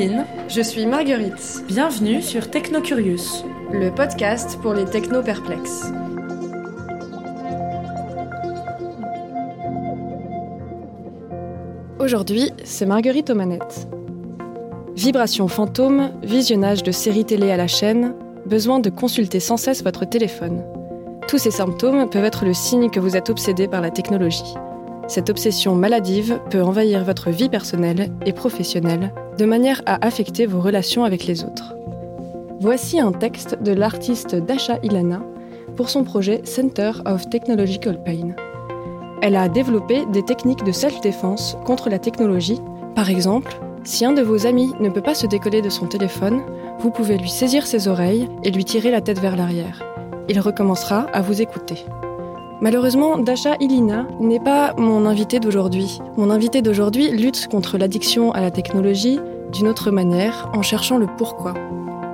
Pauline. Je suis Marguerite. Bienvenue sur Technocurious, le podcast pour les techno-perplexes. Aujourd'hui, c'est Marguerite aux manettes. Vibration fantôme, visionnage de séries télé à la chaîne, besoin de consulter sans cesse votre téléphone. Tous ces symptômes peuvent être le signe que vous êtes obsédé par la technologie. Cette obsession maladive peut envahir votre vie personnelle et professionnelle de manière à affecter vos relations avec les autres. Voici un texte de l'artiste Dasha Ilana pour son projet Center of Technological Pain. Elle a développé des techniques de self-défense contre la technologie. Par exemple, si un de vos amis ne peut pas se décoller de son téléphone, vous pouvez lui saisir ses oreilles et lui tirer la tête vers l'arrière. Il recommencera à vous écouter. Malheureusement, Dasha Ilina n'est pas mon invité d'aujourd'hui. Mon invité d'aujourd'hui lutte contre l'addiction à la technologie d'une autre manière, en cherchant le pourquoi.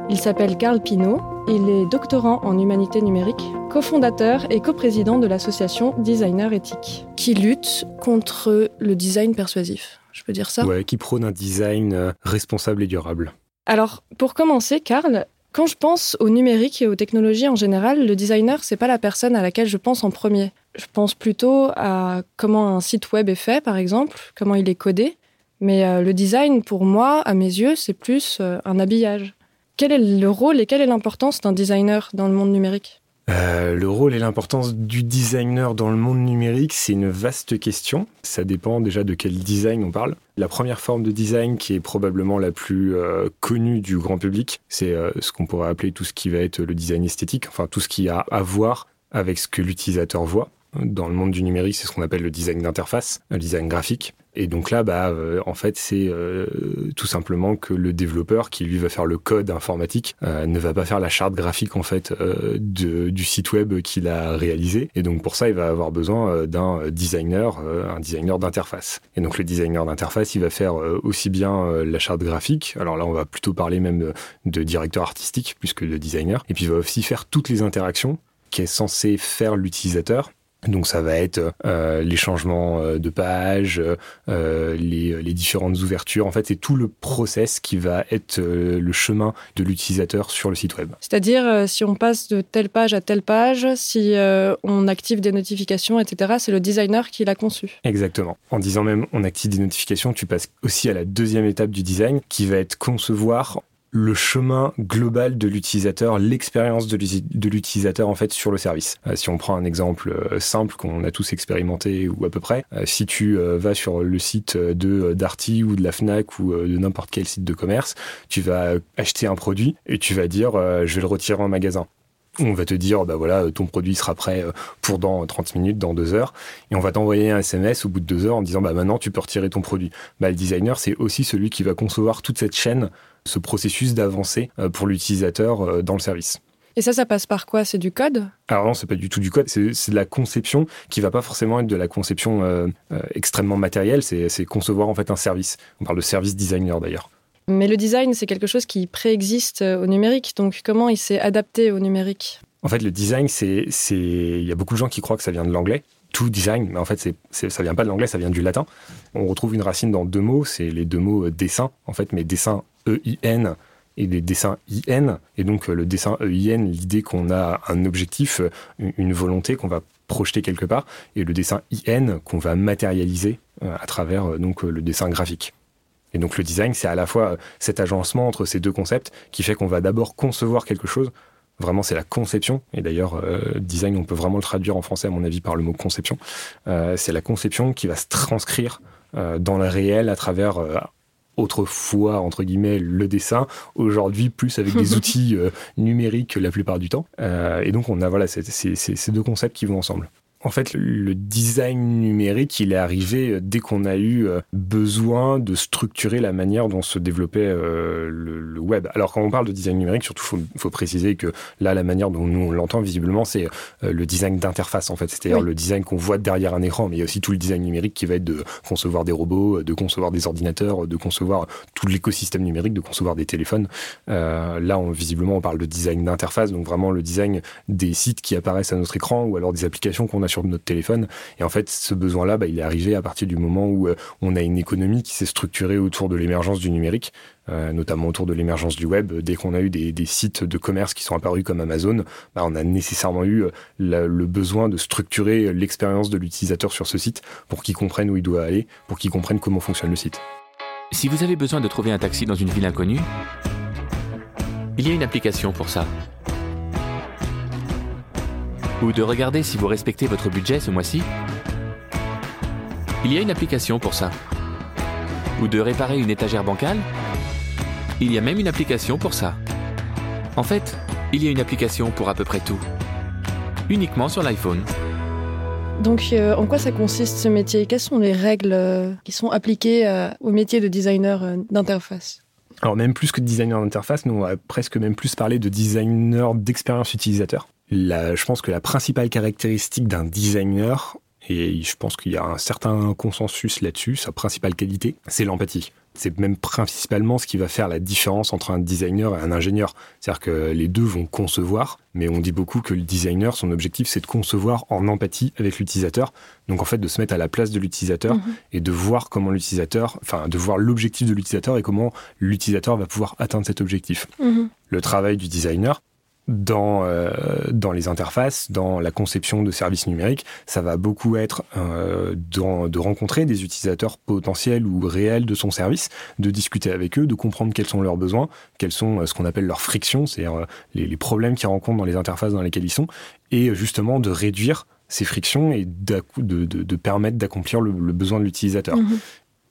Il s'appelle Carl Pinault, il est doctorant en humanité numérique, cofondateur et coprésident de l'association Designer Éthique, qui lutte contre le design persuasif. Je peux dire ça? Ouais, qui prône un design euh, responsable et durable. Alors, pour commencer, Carl, quand je pense au numérique et aux technologies en général, le designer, c'est pas la personne à laquelle je pense en premier. Je pense plutôt à comment un site web est fait, par exemple, comment il est codé. Mais euh, le design, pour moi, à mes yeux, c'est plus euh, un habillage. Quel est le rôle et quelle est l'importance d'un designer dans le monde numérique? Euh, le rôle et l'importance du designer dans le monde numérique, c'est une vaste question. Ça dépend déjà de quel design on parle. La première forme de design qui est probablement la plus connue du grand public, c'est ce qu'on pourrait appeler tout ce qui va être le design esthétique, enfin tout ce qui a à voir avec ce que l'utilisateur voit. Dans le monde du numérique, c'est ce qu'on appelle le design d'interface, le design graphique. Et donc là, bah, euh, en fait, c'est euh, tout simplement que le développeur qui lui va faire le code informatique euh, ne va pas faire la charte graphique en fait de, du site web qu'il a réalisé. Et donc pour ça, il va avoir besoin d'un designer, un designer d'interface. Et donc le designer d'interface, il va faire aussi bien la charte graphique. Alors là, on va plutôt parler même de directeur artistique plus que de designer. Et puis il va aussi faire toutes les interactions qu'est censé faire l'utilisateur donc ça va être euh, les changements euh, de page, euh, les, les, différentes ouvertures. En fait, c'est tout le process qui va être euh, le chemin de l'utilisateur sur le site web. C'est-à-dire si on passe de telle page à telle page, si on active des notifications, etc., c'est le designer qui l'a conçu. Exactement. En disant même on active des notifications, tu passes aussi à la deuxième étape du design qui va être concevoir le chemin global de l'utilisateur, l'expérience de l'utilisateur en fait sur le service. Euh, si on prend un exemple euh, simple qu'on a tous expérimenté ou à peu près, euh, si tu vas sur le site de Darty ou de la Fnac ou de n'importe quel site de commerce, tu vas acheter un produit et tu vas dire je vais le retirer en magasin on va te dire, bah voilà, ton produit sera prêt pour dans 30 minutes, dans deux heures, et on va t'envoyer un SMS au bout de deux heures en disant, bah maintenant tu peux retirer ton produit. Bah, le designer, c'est aussi celui qui va concevoir toute cette chaîne, ce processus d'avancée pour l'utilisateur dans le service. Et ça, ça passe par quoi? C'est du code? Alors non, c'est pas du tout du code, c'est de la conception qui va pas forcément être de la conception euh, euh, extrêmement matérielle, c'est concevoir en fait un service. On parle de service designer d'ailleurs. Mais le design, c'est quelque chose qui préexiste au numérique, donc comment il s'est adapté au numérique? En fait, le design, c'est, il y a beaucoup de gens qui croient que ça vient de l'anglais. Tout design, mais en fait, c'est, ça vient pas de l'anglais, ça vient du latin. On retrouve une racine dans deux mots, c'est les deux mots dessin, en fait, mais dessin E-I-N et des dessins IN. Et donc le dessin EIN, l'idée qu'on a un objectif, une volonté qu'on va projeter quelque part, et le dessin IN qu'on va matérialiser à travers donc le dessin graphique. Et donc le design, c'est à la fois cet agencement entre ces deux concepts qui fait qu'on va d'abord concevoir quelque chose. Vraiment, c'est la conception. Et d'ailleurs, euh, design, on peut vraiment le traduire en français, à mon avis, par le mot conception. Euh, c'est la conception qui va se transcrire euh, dans le réel à travers autrefois entre guillemets le dessin, aujourd'hui plus avec des outils euh, numériques la plupart du temps. Euh, et donc on a voilà ces deux concepts qui vont ensemble. En fait, le design numérique, il est arrivé euh, dès qu'on a eu euh, besoin de structurer la manière dont se développait euh, le, web. Alors, quand on parle de design numérique, surtout, il faut, faut, préciser que là, la manière dont nous on l'entend visiblement, c'est le design d'interface, en fait. C'est-à-dire le design qu'on voit derrière un écran, mais il y a aussi tout le design numérique qui va être de concevoir des robots, de concevoir des ordinateurs, de concevoir tout l'écosystème numérique, de concevoir des téléphones. Euh, là, on, visiblement, on parle de design d'interface, donc vraiment le design des sites qui apparaissent à notre écran ou alors des applications qu'on a sur notre téléphone. Et en fait, ce besoin-là, bah, il est arrivé à partir du moment où euh, on a une économie qui s'est structurée autour de l'émergence du numérique. Euh, notamment autour de l'émergence du web. Dès qu'on a eu des, sites de commerce qui sont apparus comme Amazon, bah, on a nécessairement eu euh, le besoin de structurer l'expérience de l'utilisateur sur ce site pour qu'il comprenne où il doit aller, pour qu'il comprenne comment fonctionne le site. Si vous avez besoin de trouver un taxi dans une ville inconnue, il y a une application pour ça ou de regarder si vous respectez votre budget ce mois-ci Il y a une application pour ça. Ou de réparer une étagère bancale Il y a même une application pour ça. En fait, il y a une application pour à peu près tout. Uniquement sur l'iPhone. Donc, euh, en quoi ça consiste ce métier? Quelles sont les règles euh, qui sont appliquées euh, au métier de designer d'interface? Alors même plus que de designer d'interface, nous on va presque même plus parler de designer d'expérience utilisateur. Je pense que la principale caractéristique d'un designer, et je pense qu'il y a un certain consensus là-dessus, sa principale qualité, c'est l'empathie. C'est même principalement ce qui va faire la différence entre un designer et un ingénieur. C'est-à-dire que les deux vont concevoir, mais on dit beaucoup que le designer, son objectif, c'est de concevoir en empathie avec l'utilisateur. Donc en fait, de se mettre à la place de l'utilisateur mhm. et de voir comment l'utilisateur, enfin, de voir l'objectif de l'utilisateur et comment l'utilisateur va pouvoir atteindre cet objectif. Mhm. Le travail du designer, dans, euh, dans les interfaces, dans la conception de services numériques, ça va beaucoup être euh, de, rencontrer des utilisateurs potentiels ou réels de son service, de discuter avec eux, de comprendre quels sont leurs besoins, quels sont euh, ce qu'on appelle leurs frictions, c'est-à-dire les, les, problèmes qu'ils rencontrent dans les interfaces dans lesquelles ils sont, et justement de réduire ces frictions et de, de, de permettre d'accomplir le, besoin de l'utilisateur. Mmh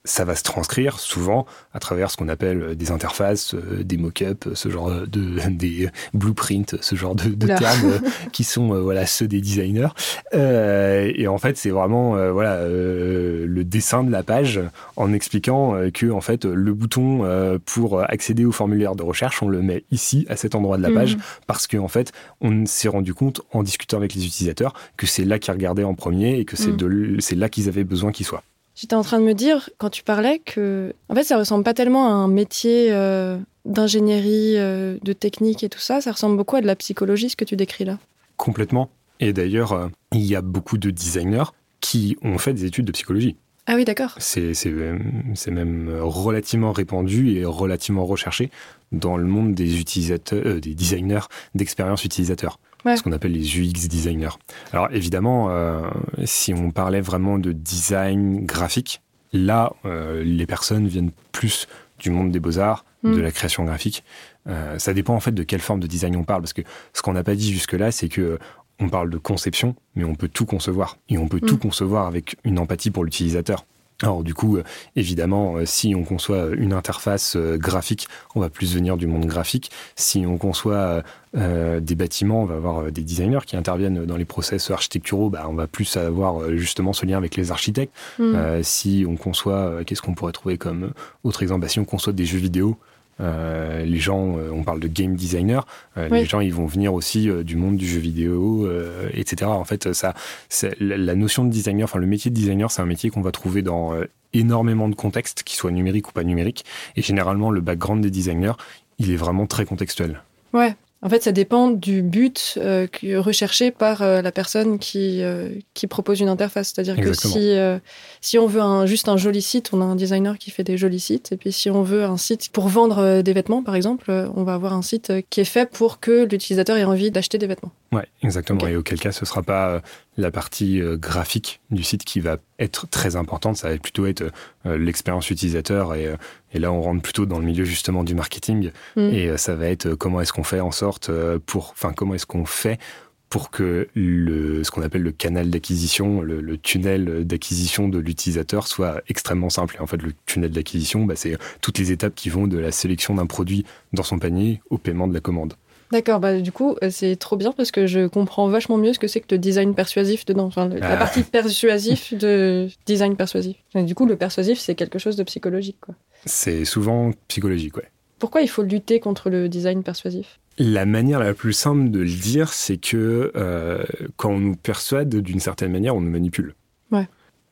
ça va se transcrire souvent à travers ce qu'on appelle euh, des interfaces, euh, des mock-ups, ce genre de des blueprints, ce genre de, de termes euh, qui sont voilà ceux des designers. Euh, et en fait, c'est vraiment voilà le dessin de la page en expliquant que en fait le bouton pour accéder au formulaire de recherche, on le met ici à cet endroit de la page mhm. parce qu'en en fait, on s'est rendu compte en discutant avec les utilisateurs que c'est là qu'ils regardaient en premier et que c'est mhm. c'est là qu'ils avaient besoin qu'ils soient. J'étais en train de me dire, quand tu parlais, que en fait, ça ressemble pas tellement à un métier euh, d'ingénierie, euh, de technique et tout ça. Ça ressemble beaucoup à de la psychologie, ce que tu décris là. Complètement. Et d'ailleurs, euh, il y a beaucoup de designers qui ont fait des études de psychologie. Ah oui, d'accord. C'est même relativement répandu et relativement recherché dans le monde des utilisateurs, des designers d'expérience utilisateur ce qu'on appelle les UX designers. Alors évidemment, euh, si on parlait vraiment de design graphique, là, euh, les personnes viennent plus du monde des beaux-arts, de mm. la création graphique. Euh, ça dépend en fait de quelle forme de design on parle, parce que ce qu'on n'a pas dit jusque-là, c'est que on parle de conception, mais on peut tout concevoir. Et on peut tout mm. concevoir avec une empathie pour l'utilisateur. Alors du coup, euh, évidemment, euh, si on conçoit une interface euh, graphique, on va plus venir du monde graphique. Si on conçoit des bâtiments, on va avoir des designers qui interviennent dans les process architecturaux, bah, on va plus avoir justement ce lien avec les architectes. Mm. si on conçoit, qu'est-ce qu'on pourrait trouver comme autre exemple bah, Si on conçoit des jeux vidéo, euh, les gens, euh, on parle de game designer, euh, les gens ils vont venir aussi du monde du jeu vidéo, etc. En fait, ça, la notion de designer, enfin le métier de designer, c'est un métier qu'on va trouver dans énormément de contextes, qu'ils soient numériques ou pas numériques. Et généralement, le background des designers, il est vraiment très contextuel. Ouais, en fait, ça dépend du but euh, recherché par euh, la personne qui, euh, qui propose une interface. C'est-à-dire que si, si on veut un, juste un joli site, on a un designer qui fait des jolis sites. Et puis si on veut un site pour vendre des vêtements, par exemple, on va avoir un site qui est fait pour que l'utilisateur ait envie d'acheter des vêtements. Ouais, exactement. Et auquel cas, ce sera pas la partie graphique du site qui va être très importante. Ça va plutôt être l'expérience utilisateur et et là, on rentre plutôt dans le milieu justement du marketing. Mm. Et euh, ça va être euh, comment est-ce qu'on fait en sorte euh, pour, enfin, comment est-ce qu'on fait pour que le, ce qu'on appelle le canal d'acquisition, le, tunnel d'acquisition de l'utilisateur soit extrêmement simple. Et en fait, le tunnel d'acquisition, bah, c'est toutes les étapes qui vont de la sélection d'un produit dans son panier au paiement de la commande. D'accord, bah du coup, euh, c'est trop bien parce que je comprends vachement mieux ce que c'est que le design persuasif dedans. Enfin, le- la Ah. partie persuasif de design persuasif. Et du coup, le persuasif, c'est quelque chose de psychologique. Quoi. C'est souvent psychologique, ouais. Pourquoi il faut lutter contre le design persuasif? La manière la plus simple de le dire, c'est que euh, quand on nous persuade, d'une certaine manière, on nous manipule.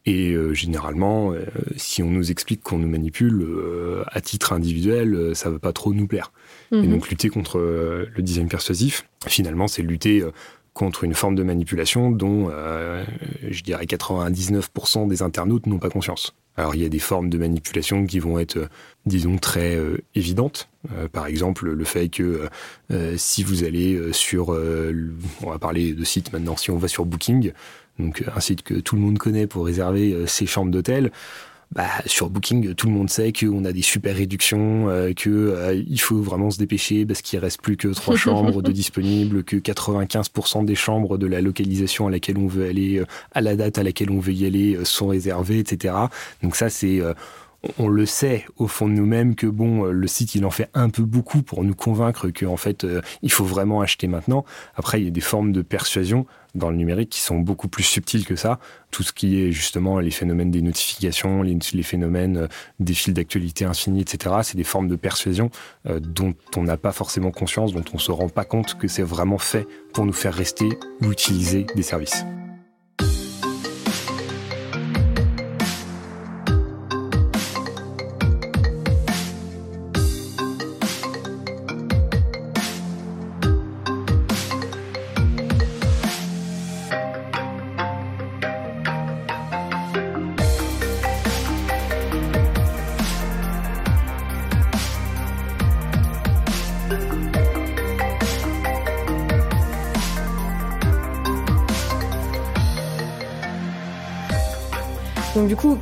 Et euh, généralement, euh, si on nous explique qu'on nous manipule euh, à titre individuel, euh, ça va pas trop nous plaire. Et Mhm. donc lutter contre euh, le design persuasif, finalement, c'est lutter contre une forme de manipulation dont, euh, je dirais, 99% des internautes n'ont pas conscience. Alors il y a des formes de manipulation qui vont être, disons, très euh, évidentes. Euh, par exemple, le fait que euh, si vous allez sur, euh, on va parler de site maintenant, si on va sur Booking, donc euh, un site que tout le monde connaît pour réserver euh, ses chambres d'hôtel, bah, sur Booking, tout le monde sait qu'on a des super réductions, euh, que euh, il faut vraiment se dépêcher parce qu'il reste plus que trois chambres de disponibles, que 95% des chambres de la localisation à laquelle on veut aller, euh, à la date à laquelle on veut y aller, euh, sont réservées, etc. Donc ça, c'est euh, on le sait au fond de nous-mêmes que bon, euh, le site il en fait un peu beaucoup pour nous convaincre que fait euh, il faut vraiment acheter maintenant. Après, il y a des formes de persuasion dans le numérique qui sont beaucoup plus subtiles que ça. Tout ce qui est justement les phénomènes des notifications, les, phénomènes euh, des fils d'actualité infinis, etc. C'est des formes de persuasion dont on n'a pas forcément conscience, dont on se rend pas compte que c'est vraiment fait pour nous faire rester ou utiliser des services.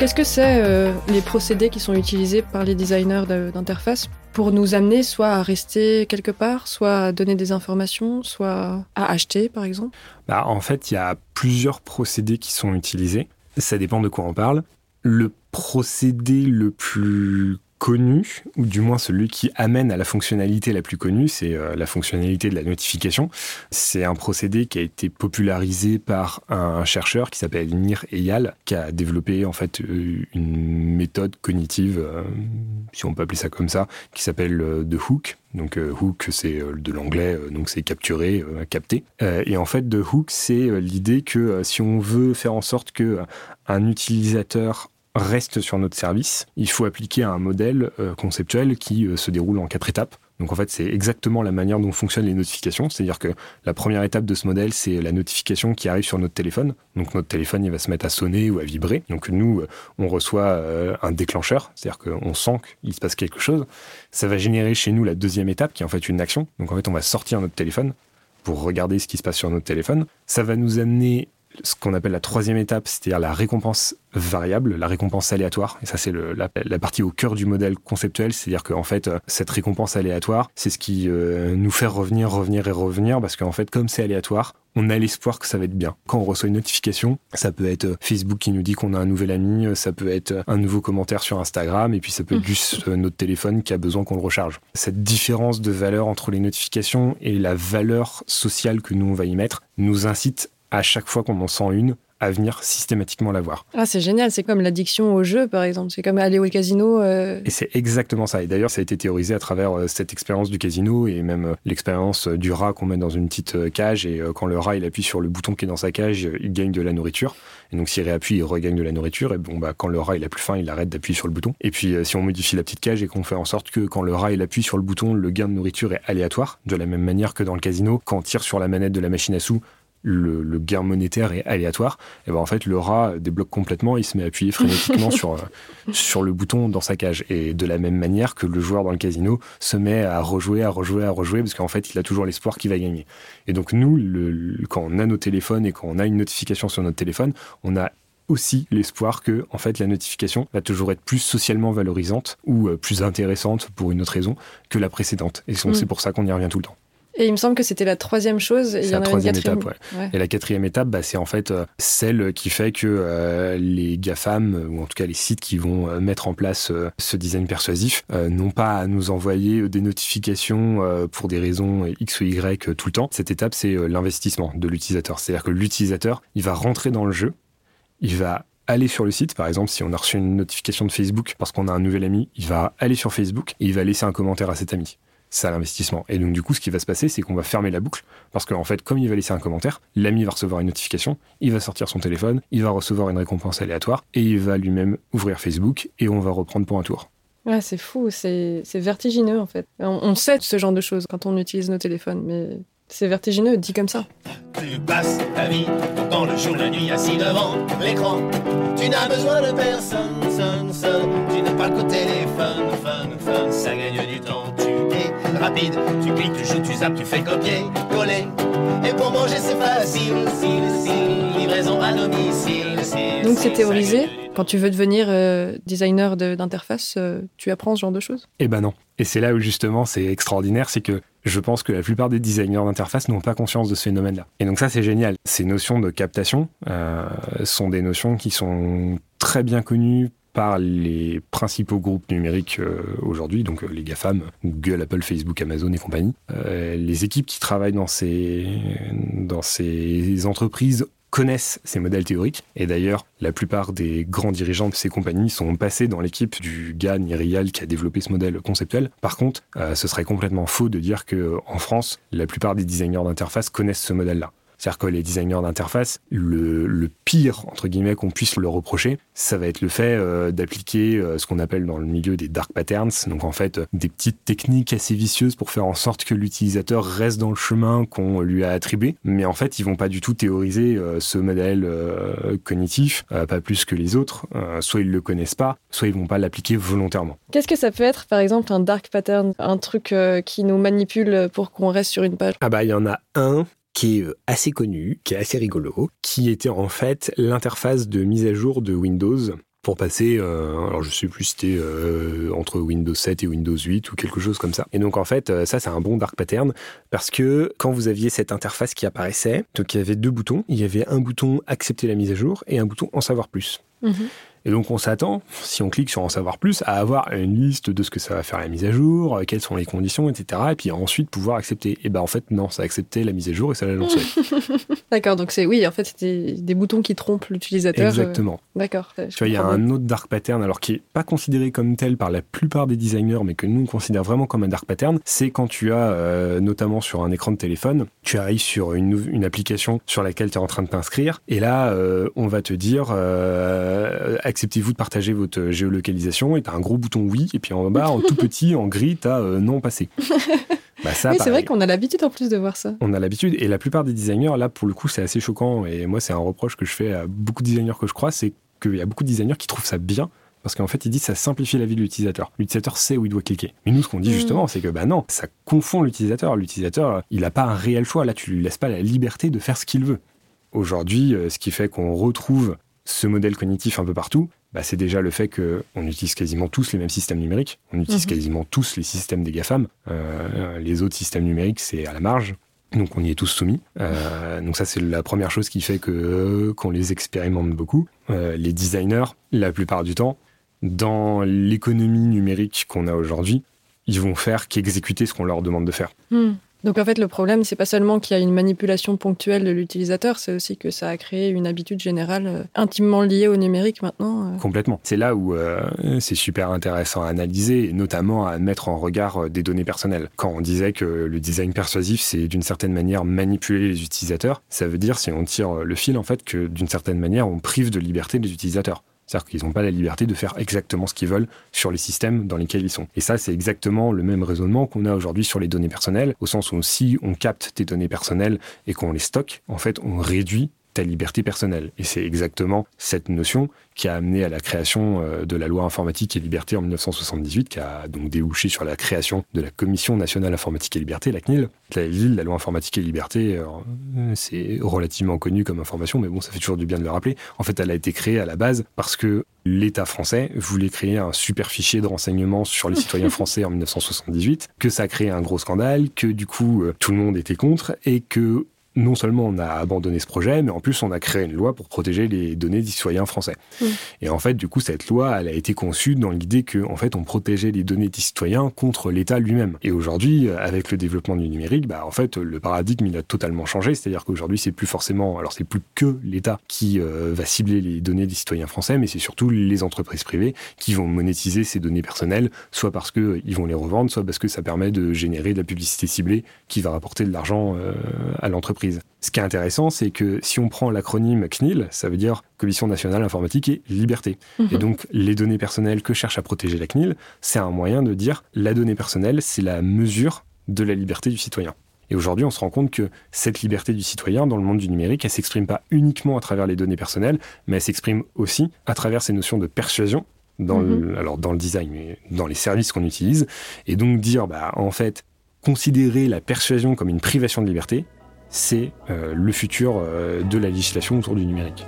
Qu'est-ce que c'est euh, les procédés qui sont utilisés par les designers de- d'interface pour nous amener soit à rester quelque part, soit à donner des informations, soit à acheter par exemple? Bah, en fait, il y a plusieurs procédés qui sont utilisés. Ça dépend de quoi on parle. Le procédé le plus connu, ou du moins celui qui amène à la fonctionnalité la plus connue, c'est euh, la fonctionnalité de la notification. C'est un procédé qui a été popularisé par un chercheur qui s'appelle Nir Eyal, qui a développé en fait euh, une méthode cognitive, euh, si on peut appeler ça comme ça, qui s'appelle The Hook. Donc hook, c'est de l'anglais, donc c'est capturer, capter. Et en fait, The Hook, c'est l'idée que si on veut faire en sorte que un utilisateur reste sur notre service, il faut appliquer un modèle euh, conceptuel qui euh, se déroule en quatre étapes. Donc en fait, c'est exactement la manière dont fonctionnent les notifications. C'est-à-dire que la première étape de ce modèle, c'est la notification qui arrive sur notre téléphone. Donc notre téléphone, il va se mettre à sonner ou à vibrer. Donc nous, euh, on reçoit un déclencheur, c'est-à-dire qu'on sent qu'il se passe quelque chose. Ça va générer chez nous la deuxième étape, qui est en fait une action. Donc en fait, on va sortir notre téléphone pour regarder ce qui se passe sur notre téléphone. Ça va nous amener ce qu'on appelle la troisième étape, c'est-à-dire la récompense variable, la récompense aléatoire. Et ça, c'est la, la partie au cœur du modèle conceptuel, c'est-à-dire qu'en fait, euh, cette récompense aléatoire, c'est ce qui euh, nous fait revenir, revenir et revenir, parce qu'en fait, comme c'est aléatoire, on a l'espoir que ça va être bien. Quand on reçoit une notification, ça peut être euh, Facebook qui nous dit qu'on a un nouvel ami, ça peut être un nouveau commentaire sur Instagram, et puis ça peut être juste euh, notre téléphone qui a besoin qu'on le recharge. Cette différence de valeur entre les notifications et la valeur sociale que nous, on va y mettre, nous incite à chaque fois qu'on en sent une, à venir systématiquement la voir. Ah, c'est génial, c'est comme l'addiction au jeu par exemple, c'est comme aller au casino. euh, Et c'est exactement ça. Et d'ailleurs, ça a été théorisé à travers euh, cette expérience du casino et même euh, l'expérience du rat qu'on met dans une petite cage. Et quand le rat il appuie sur le bouton qui est dans sa cage, il gagne de la nourriture. Et donc s'il réappuie, il regagne de la nourriture. Et bon, bah quand le rat il a plus faim, il arrête d'appuyer sur le bouton. Et puis si on modifie la petite cage et qu'on fait en sorte que quand le rat il appuie sur le bouton, le gain de nourriture est aléatoire, de la même manière que dans le casino, quand on tire sur la manette de la machine à sous, le, le gain monétaire est aléatoire, et ben en fait le rat débloque complètement, il se met à appuyer frénétiquement sur, euh, sur le bouton dans sa cage. Et de la même manière que le joueur dans le casino se met à rejouer, à rejouer, à rejouer, parce qu'en fait il a toujours l'espoir qu'il va gagner. Et donc nous, le- le- quand on a nos téléphones et quand on a une notification sur notre téléphone, on a aussi l'espoir que en fait la notification va toujours être plus socialement valorisante ou euh, plus intéressante pour une autre raison que la précédente. Et c'est Mm. c'est pour ça qu'on y revient tout le temps. Et il me semble que c'était la troisième chose. et il y C'est la en troisième quatrième. étape, ouais. Ouais. Et la quatrième étape, bah, c'est en fait euh, celle qui fait que euh, les GAFAM, ou en tout cas les sites qui vont euh, mettre en place euh, ce design persuasif, euh, n'ont pas à nous envoyer des notifications pour des raisons X ou Y tout le temps. Cette étape, c'est l'investissement de l'utilisateur. C'est-à-dire que l'utilisateur, il va rentrer dans le jeu, il va aller sur le site, par exemple, si on a reçu une notification de Facebook parce qu'on a un nouvel ami, il va aller sur Facebook et il va laisser un commentaire à cet ami. C'est ça l'investissement. Et donc, du coup, ce qui va se passer, c'est qu'on va fermer la boucle. Parce qu'en fait, comme il va laisser un commentaire, l'ami va recevoir une notification, il va sortir son téléphone, il va recevoir une récompense aléatoire, et il va lui-même ouvrir Facebook, et on va reprendre pour un tour. Ouais, c'est fou, c'est vertigineux en fait. On, on sait ce genre de choses quand on utilise nos téléphones, mais c'est vertigineux, dit comme ça. Tu passes ta vie dans le jour, la nuit, assis devant l'écran. Tu n'as besoin de personne, son, son. Tu n'as pas le téléphone, fun, fun. Ça gagne rapide. Tu cliques, tu joues, tu zappes, tu fais copier, coller. Et pour manger, c'est facile, facile, facile. Livraison à domicile, facile, Donc c'est théorisé. Quand tu veux devenir euh, designer de- d'interface, euh, tu apprends ce genre de choses? Eh ben non. Et c'est là où justement c'est extraordinaire, c'est que je pense que la plupart des designers d'interface n'ont pas conscience de ce phénomène-là. Et donc ça c'est génial. Ces notions de captation euh, sont des notions qui sont très bien connues par les principaux groupes numériques euh, aujourd'hui, donc euh, les GAFAM, Google, Apple, Facebook, Amazon et compagnie. Euh, les équipes qui travaillent dans ces, entreprises connaissent ces modèles théoriques. Et d'ailleurs, la plupart des grands dirigeants de ces compagnies sont passés dans l'équipe du gars Nirial qui a développé ce modèle conceptuel. Par contre, ce serait complètement faux de dire que en France, la plupart des designers d'interface connaissent ce modèle-là. C'est-à-dire que les designers d'interface, le, le pire, entre guillemets, qu'on puisse leur reprocher, ça va être le fait euh, d'appliquer euh, ce qu'on appelle dans le milieu des dark patterns, donc en fait euh, des petites techniques assez vicieuses pour faire en sorte que l'utilisateur reste dans le chemin qu'on lui a attribué, mais en fait ils vont pas du tout théoriser euh, ce modèle cognitif, pas plus que les autres, soit ils le connaissent pas, soit ils vont pas l'appliquer volontairement. Qu'est-ce que ça peut être, par exemple, un dark pattern, un truc qui nous manipule pour qu'on reste sur une page? Ah bah il y en a un qui est euh, assez connu, qui est assez rigolo, qui était en fait l'interface de mise à jour de Windows pour passer, euh, alors je sais plus si c'était euh, entre Windows 7 et Windows 8 ou quelque chose comme ça. Et donc en fait, ça c'est un bon dark pattern parce que quand vous aviez cette interface qui apparaissait, donc il y avait deux boutons, il y avait un bouton accepter la mise à jour et un bouton en savoir plus. Mhm. Et donc on s'attend, si on clique sur en savoir plus, à avoir une liste de ce que ça va faire la mise à jour, euh, quelles sont les conditions, etc. Et puis ensuite pouvoir accepter. Et ben en fait non, ça acceptait la mise à jour et ça l'a lancé. D'accord, donc c'est oui, en fait, c'était des boutons qui trompent l'utilisateur. euh, Exactement. D'accord. je Tu vois, il y a un autre dark pattern, alors qui est pas considéré comme tel par la plupart des designers, mais que nous on considère vraiment comme un dark pattern, c'est quand tu as, euh, notamment sur un écran de téléphone, tu arrives sur une, application sur laquelle tu es en train de t'inscrire, et là, euh, on va te dire, euh, acceptez-vous de partager votre géolocalisation, et tu as un gros bouton oui, et puis en bas, en tout petit, en gris, tu as non passé. Bah, ça, oui, c'est vrai qu'on a l'habitude en plus de voir ça. On a l'habitude, et la plupart des designers, là, pour le coup, c'est assez choquant, et moi, c'est un reproche que je fais à beaucoup de designers que je crois, c'est qu'il y a beaucoup de designers qui trouvent ça bien, parce qu'en fait, ils disent que ça simplifie la vie de l'utilisateur. L'utilisateur sait où il doit cliquer. Mais nous, ce qu'on dit Mm. justement, c'est que bah non, ça confond l'utilisateur. L'utilisateur, il n'a pas un réel choix. Là, tu lui laisses pas la liberté de faire ce qu'il veut. Aujourd'hui, euh, ce qui fait qu'on retrouve ce modèle cognitif un peu partout, bah, c'est déjà le fait qu'on utilise quasiment tous les mêmes systèmes numériques. On utilise Mhm. quasiment tous les systèmes des GAFAM. Euh, les autres systèmes numériques, c'est à la marge. Donc on y est tous soumis. Euh, donc ça c'est la première chose qui fait que qu'on les expérimente beaucoup. Euh, les designers, la plupart du temps, dans l'économie numérique qu'on a aujourd'hui, ils vont faire qu'exécuter ce qu'on leur demande de faire. Hmm. Donc en fait, le problème, c'est pas seulement qu'il y a une manipulation ponctuelle de l'utilisateur, c'est aussi que ça a créé une habitude générale euh, intimement liée au numérique maintenant. euh. Complètement. C'est là où euh, c'est super intéressant à analyser, notamment à mettre en regard des données personnelles. Quand on disait que le design persuasif, c'est d'une certaine manière manipuler les utilisateurs, ça veut dire, si on tire le fil, en fait, que d'une certaine manière, on prive de liberté les utilisateurs. C'est-à-dire qu'ils n'ont pas la liberté de faire exactement ce qu'ils veulent sur les systèmes dans lesquels ils sont. Et ça, c'est exactement le même raisonnement qu'on a aujourd'hui sur les données personnelles, au sens où si on capte tes données personnelles et qu'on les stocke, en fait, on réduit ta liberté personnelle. Et c'est exactement cette notion qui a amené à la création euh, de la loi informatique et liberté en 1978, qui a donc débouché sur la création de la Commission nationale informatique et liberté, la CNIL. La, la loi informatique et liberté, euh, c'est relativement connu comme information, mais bon, ça fait toujours du bien de le rappeler. En fait, elle a été créée à la base parce que l'État français voulait créer un super fichier de renseignement sur les citoyens français en 1978, que ça a créé un gros scandale, que du coup euh, tout le monde était contre et que non seulement on a abandonné ce projet, mais en plus on a créé une loi pour protéger les données des citoyens français. Mm. Et en fait, du coup, cette loi, elle a été conçue dans l'idée que, en fait, on protégeait les données des citoyens contre l'État lui-même. Et aujourd'hui, avec le développement du numérique, bah, en fait, le paradigme, il a totalement changé. C'est-à-dire qu'aujourd'hui, c'est plus forcément, alors c'est plus que l'État qui euh, va cibler les données des citoyens français, mais c'est surtout les entreprises privées qui vont monétiser ces données personnelles, soit parce que ils vont les revendre, soit parce que ça permet de générer de la publicité ciblée qui va rapporter de l'argent euh, à l'entreprise. Ce qui est intéressant, c'est que si on prend l'acronyme CNIL, ça veut dire Commission nationale informatique et liberté. Mhm. Et donc, les données personnelles que cherche à protéger la CNIL, c'est un moyen de dire la donnée personnelle, c'est la mesure de la liberté du citoyen. Et aujourd'hui, on se rend compte que cette liberté du citoyen dans le monde du numérique, elle s'exprime pas uniquement à travers les données personnelles, mais elle s'exprime aussi à travers ces notions de persuasion dans, le, alors dans le design, mais dans les services qu'on utilise. Et donc dire, bah, en fait, considérer la persuasion comme une privation de liberté, c'est euh, le futur euh, de la législation autour du numérique.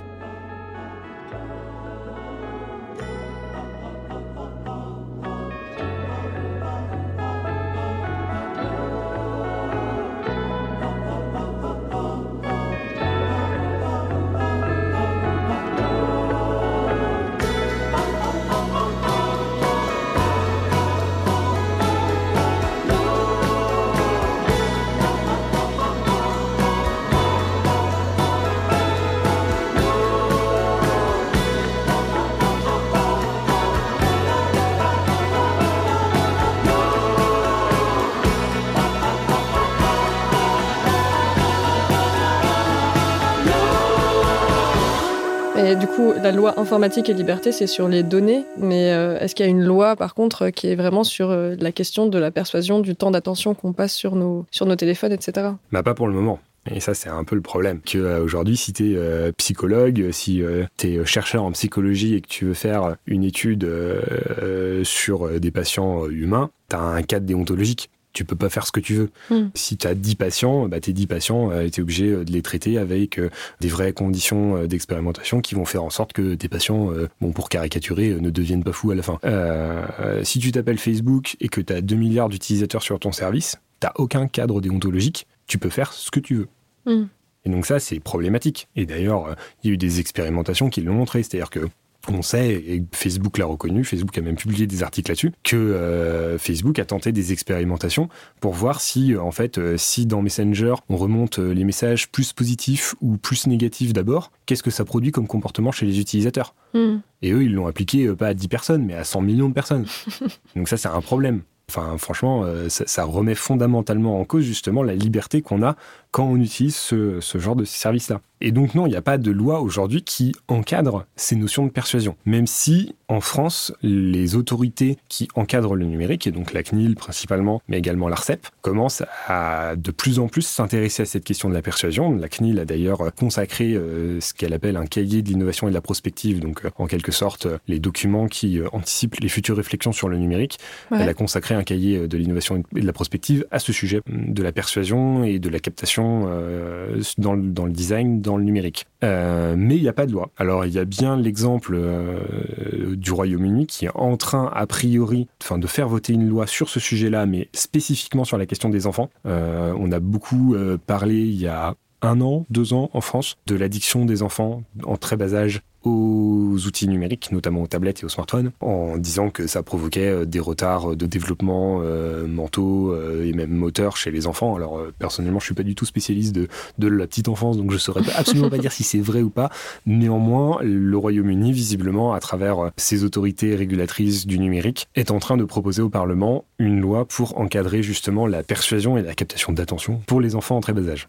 Et du coup, la loi informatique et liberté, c'est sur les données. Mais euh, est-ce qu'il y a une loi, par contre, qui est vraiment sur euh, la question de la persuasion, du temps d'attention qu'on passe sur nos, sur nos téléphones, etc. Bah pas pour le moment. Et ça, c'est un peu le problème. Que euh, aujourd'hui, si tu es psychologue, si tu es chercheur en psychologie et que tu veux faire une étude euh, sur euh, des patients humains, tu as un cadre déontologique. Tu peux pas faire ce que tu veux. Mm. Si tu as 10 patients, bah, tes 10 patients, tu es obligé euh, de les traiter avec euh, des vraies conditions euh, d'expérimentation qui vont faire en sorte que tes patients, euh, bon, pour caricaturer, euh, ne deviennent pas fous à la fin. Euh, euh, si tu t'appelles Facebook et que tu as 2 milliards d'utilisateurs sur ton service, t'as aucun cadre déontologique, tu peux faire ce que tu veux. Mm. Et donc ça, c'est problématique. Et d'ailleurs, euh, il y a eu des expérimentations qui l'ont montré. C'est-à-dire que on sait, et Facebook l'a reconnu, Facebook a même publié des articles là-dessus, que euh, Facebook a tenté des expérimentations pour voir si, euh, en fait, euh, si dans Messenger, on remonte les messages plus positifs ou plus négatifs d'abord, qu'est-ce que ça produit comme comportement chez les utilisateurs Mm. Et eux, ils l'ont appliqué pas à 10 personnes, mais à 100 millions de personnes. Donc ça, c'est un problème. Enfin, franchement, ça, ça remet fondamentalement en cause justement la liberté qu'on a quand on utilise ce, ce genre de service-là. Et donc non, il n'y a pas de loi aujourd'hui qui encadre ces notions de persuasion. Même si, en France, les autorités qui encadrent le numérique, et donc la CNIL principalement, mais également l'ARCEP, commencent à de plus en plus s'intéresser à cette question de la persuasion. La CNIL a d'ailleurs consacré euh, ce qu'elle appelle un cahier de l'innovation et de la prospective, donc euh, en quelque sorte euh, les documents qui euh, anticipent les futures réflexions sur le numérique. Ouais. Elle a consacré un cahier de l'innovation et de la prospective à ce sujet, de la persuasion et de la captation euh, dans, le, design, dans le numérique. Euh, mais il n'y a pas de loi. Alors il y a bien l'exemple euh, du Royaume-Uni qui est en train, a priori, enfin, de faire voter une loi sur ce sujet-là, mais spécifiquement sur la question des enfants. On a beaucoup parlé il y a un an, deux ans en France, de l'addiction des enfants en très bas âge aux outils numériques, notamment aux tablettes et aux smartphones, en disant que ça provoquait euh, des retards de développement euh, mentaux euh, et même moteurs chez les enfants. Alors euh, personnellement, je suis pas du tout spécialiste de, de la petite enfance, donc je saurais pas- absolument pas dire si c'est vrai ou pas. Néanmoins, le Royaume-Uni, visiblement, à travers ses autorités régulatrices du numérique, est en train de proposer au Parlement une loi pour encadrer justement la persuasion et la captation d'attention pour les enfants en très bas âge.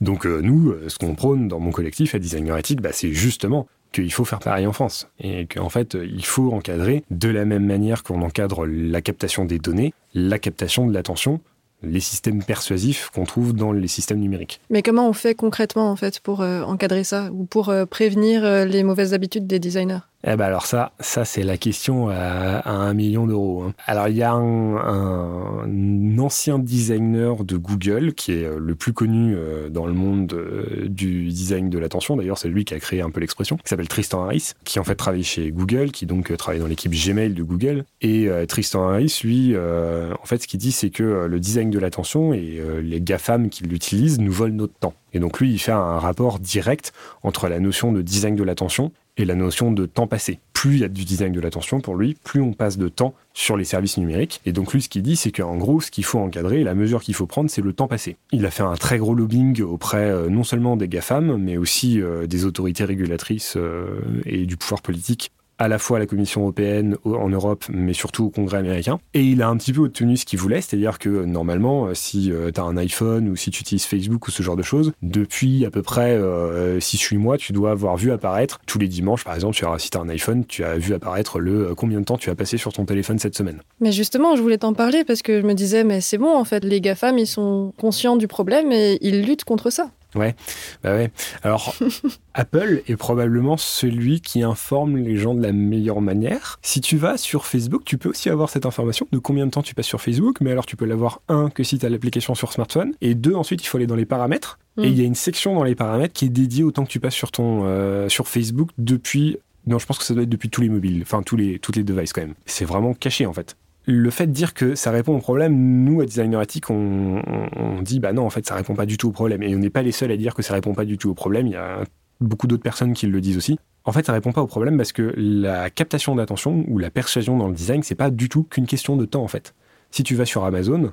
Donc nous, ce qu'on prône dans mon collectif à Designer Éthique, bah, c'est justement qu'il faut faire pareil en France. Et qu'en fait, il faut encadrer de la même manière qu'on encadre la captation des données, la captation de l'attention, les systèmes persuasifs qu'on trouve dans les systèmes numériques. Mais comment on fait concrètement en fait pour euh, encadrer ça ou pour euh, prévenir euh, les mauvaises habitudes des designers? Eh ben alors ça, ça c'est la question à, un million d'euros. hein. Alors il y a un, ancien designer de Google qui est euh, le plus connu euh, dans le monde euh, du design de l'attention. D'ailleurs, c'est lui qui a créé un peu l'expression. Qui s'appelle Tristan Harris, qui en fait travaille chez Google, qui donc travaille dans l'équipe Gmail de Google. Et Tristan Harris, lui, en fait, ce qu'il dit, c'est que le design de l'attention et les GAFAM qui l'utilisent nous volent notre temps. Et donc lui, il fait un rapport direct entre la notion de design de l'attention et la notion de temps passé. Plus il y a du design de l'attention pour lui, plus on passe de temps sur les services numériques. Et donc lui, ce qu'il dit, c'est qu'en gros, ce qu'il faut encadrer, la mesure qu'il faut prendre, c'est le temps passé. Il a fait un très gros lobbying auprès euh, non seulement des GAFAM, mais aussi euh, des autorités régulatrices euh, et du pouvoir politique à la fois à la Commission européenne en Europe, mais surtout au Congrès américain. Et il a un petit peu obtenu ce qu'il voulait, c'est-à-dire que euh, normalement, euh, si tu as un iPhone ou si tu utilises Facebook ou ce genre de choses, depuis à peu près 6-8 mois, tu dois avoir vu apparaître tous les dimanches, par exemple, si tu as un iPhone, tu as vu apparaître le euh, combien de temps tu as passé sur ton téléphone cette semaine. Mais justement, je voulais t'en parler parce que je me disais, mais c'est bon en fait, les GAFAM ils sont conscients du problème et ils luttent contre ça. Ouais, bah ouais. Alors, Apple est probablement celui qui informe les gens de la meilleure manière. Si tu vas sur Facebook, tu peux aussi avoir cette information de combien de temps tu passes sur Facebook, mais alors tu peux l'avoir, un, que si tu as l'application sur smartphone, et deux, ensuite, il faut aller dans les paramètres. Mm. Et il y a une section dans les paramètres qui est dédiée au temps que tu passes sur, ton, euh, sur Facebook depuis... Non, je pense que ça doit être depuis tous les mobiles, enfin tous les, toutes les devices quand même. C'est vraiment caché en fait le fait de dire que ça répond au problème, nous, à Designer Ethic, on, on, on dit bah non, en fait, ça répond pas du tout au problème. Et on n'est pas les seuls à dire que ça répond pas du tout au problème. Il y a beaucoup d'autres personnes qui le disent aussi. En fait, ça répond pas au problème parce que la captation d'attention ou la persuasion dans le design, c'est pas du tout qu'une question de temps, en fait. Si tu vas sur Amazon,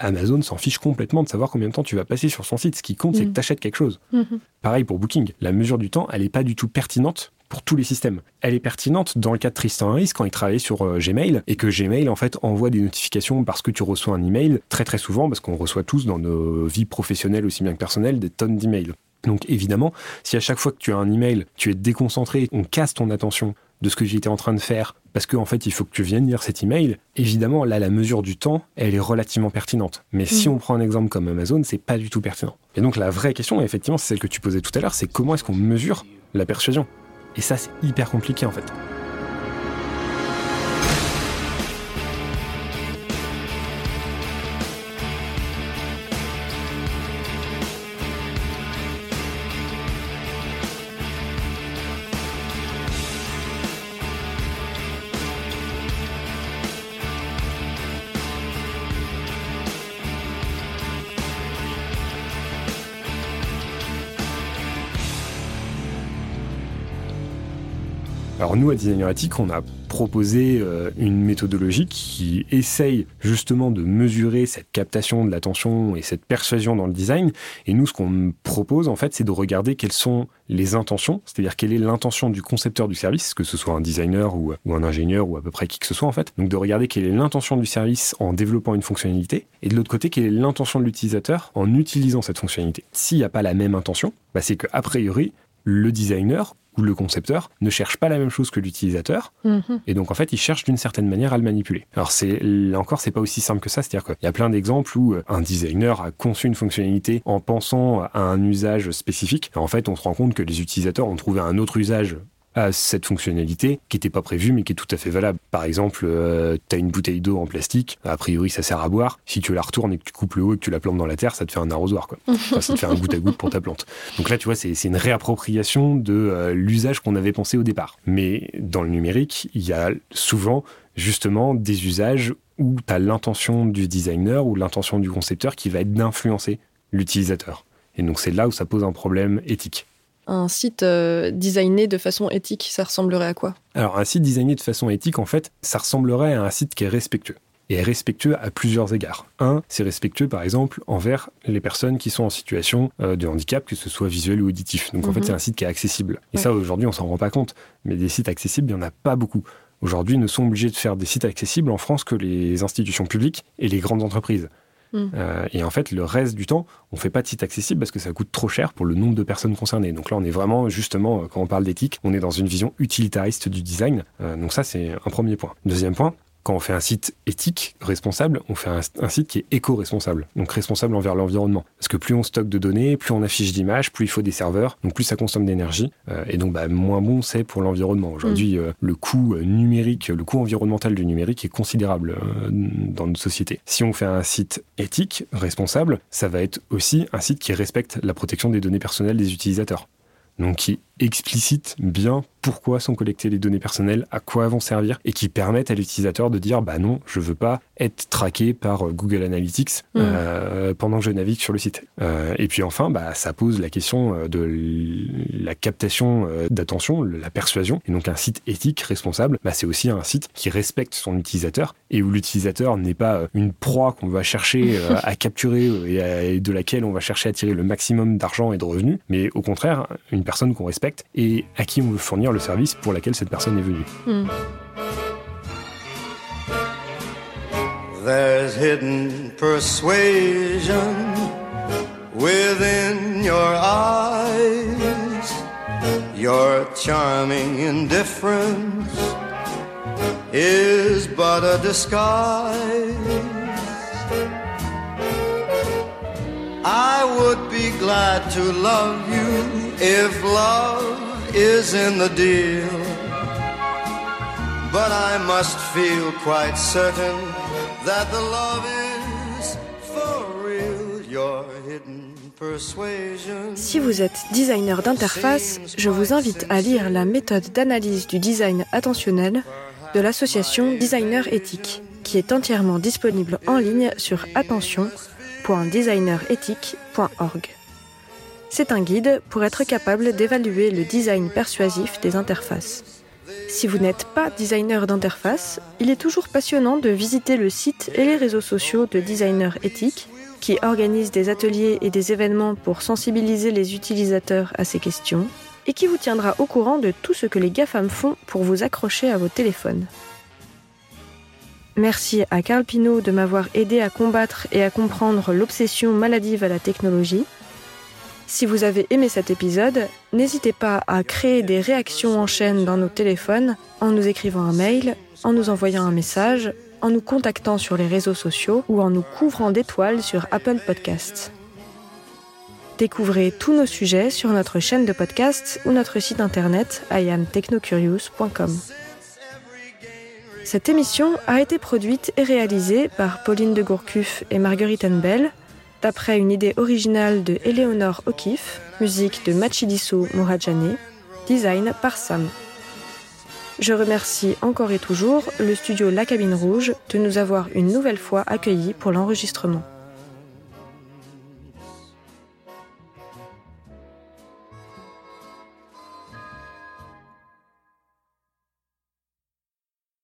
Amazon s'en fiche complètement de savoir combien de temps tu vas passer sur son site. Ce qui compte, c'est Mm. que tu achètes quelque chose. Mhm. Pareil pour Booking. La mesure du temps, elle n'est pas du tout pertinente pour tous les systèmes. Elle est pertinente dans le cas de Tristan Harris quand il travaillait sur euh, Gmail et que Gmail en fait envoie des notifications parce que tu reçois un email très très souvent parce qu'on reçoit tous dans nos vies professionnelles aussi bien que personnelles des tonnes d'emails. Donc évidemment, si à chaque fois que tu as un email, tu es déconcentré, on casse ton attention de ce que j'étais en train de faire parce qu'en en fait il faut que tu viennes lire cet email, évidemment là la mesure du temps elle est relativement pertinente. Mais si Mhm. on prend un exemple comme Amazon, c'est pas du tout pertinent. Et donc la vraie question, effectivement, c'est celle que tu posais tout à l'heure, c'est comment est-ce qu'on mesure la persuasion? Et ça c'est hyper compliqué en fait. Alors nous, à Designer Ethic, on a proposé euh, une méthodologie qui essaye justement de mesurer cette captation de l'attention et cette persuasion dans le design. Et nous, ce qu'on propose, en fait, c'est de regarder quelles sont les intentions, c'est-à-dire quelle est l'intention du concepteur du service, que ce soit un designer ou, ou un ingénieur ou à peu près qui que ce soit, en fait. Donc de regarder quelle est l'intention du service en développant une fonctionnalité, et de l'autre côté, quelle est l'intention de l'utilisateur en utilisant cette fonctionnalité. S'il n'y a pas la même intention, bah, c'est qu'a priori, le designer ou le concepteur ne cherche pas la même chose que l'utilisateur, Mhm. et donc en fait il cherche d'une certaine manière à le manipuler. Alors c'est là encore c'est pas aussi simple que ça, c'est-à-dire qu'il y a plein d'exemples où euh, un designer a conçu une fonctionnalité en pensant à un usage spécifique, en fait on se rend compte que les utilisateurs ont trouvé un autre usage à cette fonctionnalité qui n'était pas prévue mais qui est tout à fait valable. Par exemple, tu as une bouteille d'eau en plastique, a priori ça sert à boire. Si tu la retournes et que tu coupes le haut et que tu la plantes dans la terre, ça te fait un arrosoir. Quoi. Enfin, ça te fait un goutte à goutte pour ta plante. Donc là, tu vois, c'est c'est une réappropriation de euh, l'usage qu'on avait pensé au départ. Mais dans le numérique, il y a souvent justement des usages où tu as l'intention du designer ou l'intention du concepteur qui va être d'influencer l'utilisateur. Et donc c'est là où ça pose un problème éthique. Un site euh, designé de façon éthique, ça ressemblerait à quoi? Alors un site designé de façon éthique, en fait, ça ressemblerait à un site qui est respectueux. Et est respectueux à plusieurs égards. Un, c'est respectueux par exemple envers les personnes qui sont en situation euh, de handicap, que ce soit visuel ou auditif. Donc en Mhm. fait, c'est un site qui est accessible. Et Ouais. ça, aujourd'hui, on s'en rend pas compte. Mais des sites accessibles, il n'y en a pas beaucoup. Aujourd'hui, ne sont obligés de faire des sites accessibles en France que les institutions publiques et les grandes entreprises. Mm. Euh, et en fait, le reste du temps, on fait pas de site accessible parce que ça coûte trop cher pour le nombre de personnes concernées. Donc là, on est vraiment, justement, euh, quand on parle d'éthique, on est dans une vision utilitariste du design. Euh, donc ça, c'est un premier point. Deuxième point, Quand on fait un site éthique, responsable, on fait un, un site qui est éco-responsable, donc responsable envers l'environnement. Parce que plus on stocke de données, plus on affiche d'images, plus il faut des serveurs, donc plus ça consomme d'énergie, euh, et donc bah, moins bon c'est pour l'environnement. Aujourd'hui, euh, le coût euh, numérique, le coût environnemental du numérique est considérable euh, dans notre société. Si on fait un site éthique, responsable, ça va être aussi un site qui respecte la protection des données personnelles des utilisateurs. Donc qui explicite bien pourquoi sont collectées les données personnelles, à quoi elles vont servir, et qui permettent à l'utilisateur de dire bah non, je veux pas être traqué par euh, Google Analytics Mm. euh, pendant que je navigue sur le site. Euh, et puis enfin, bah, ça pose la question de la captation d'attention, la persuasion. Et donc un site éthique, responsable, bah, c'est aussi un site qui respecte son utilisateur et où l'utilisateur n'est pas une proie qu'on va chercher à capturer et, à- et de laquelle on va chercher à tirer le maximum d'argent et de revenus, mais au contraire, une personne qu'on respecte et à qui on veut fournir le service pour laquelle cette personne est venue. Hmm. There's hidden persuasion within your eyes. Your charming indifference is but a disguise. I would be glad to love you if love is in the deal. But I must feel quite certain that the love is for real. Your hidden persuasion. Si vous êtes designer d'interface, je vous invite à lire la méthode d'analyse du design attentionnel de l'association Designer Éthique, qui est entièrement disponible en ligne sur attention.designerethique.org. C'est un guide pour être capable d'évaluer le design persuasif des interfaces. Si vous n'êtes pas designer d'interface, il est toujours passionnant de visiter le site et les réseaux sociaux de Designer Éthique qui organise des ateliers et des événements pour sensibiliser les utilisateurs à ces questions et qui vous tiendra au courant de tout ce que les GAFAM font pour vous accrocher à vos téléphones. Merci à Carl Pinault de m'avoir aidé à combattre et à comprendre l'obsession maladive à la technologie. Si vous avez aimé cet épisode, n'hésitez pas à créer des réactions en chaîne dans nos téléphones en nous écrivant un mail, en nous envoyant un message, en nous contactant sur les réseaux sociaux ou en nous couvrant d'étoiles sur Apple Podcasts. Découvrez tous nos sujets sur notre chaîne de podcast ou notre site internet iamtechnocurious.com. Cette émission a été produite et réalisée par Pauline de Gourcuff et Marguerite Bell, d'après une idée originale de Eleonore O'Keeffe, musique de Machidiso Mourajane, design par Sam. Je remercie encore et toujours le studio La Cabine Rouge de nous avoir une nouvelle fois accueillis pour l'enregistrement.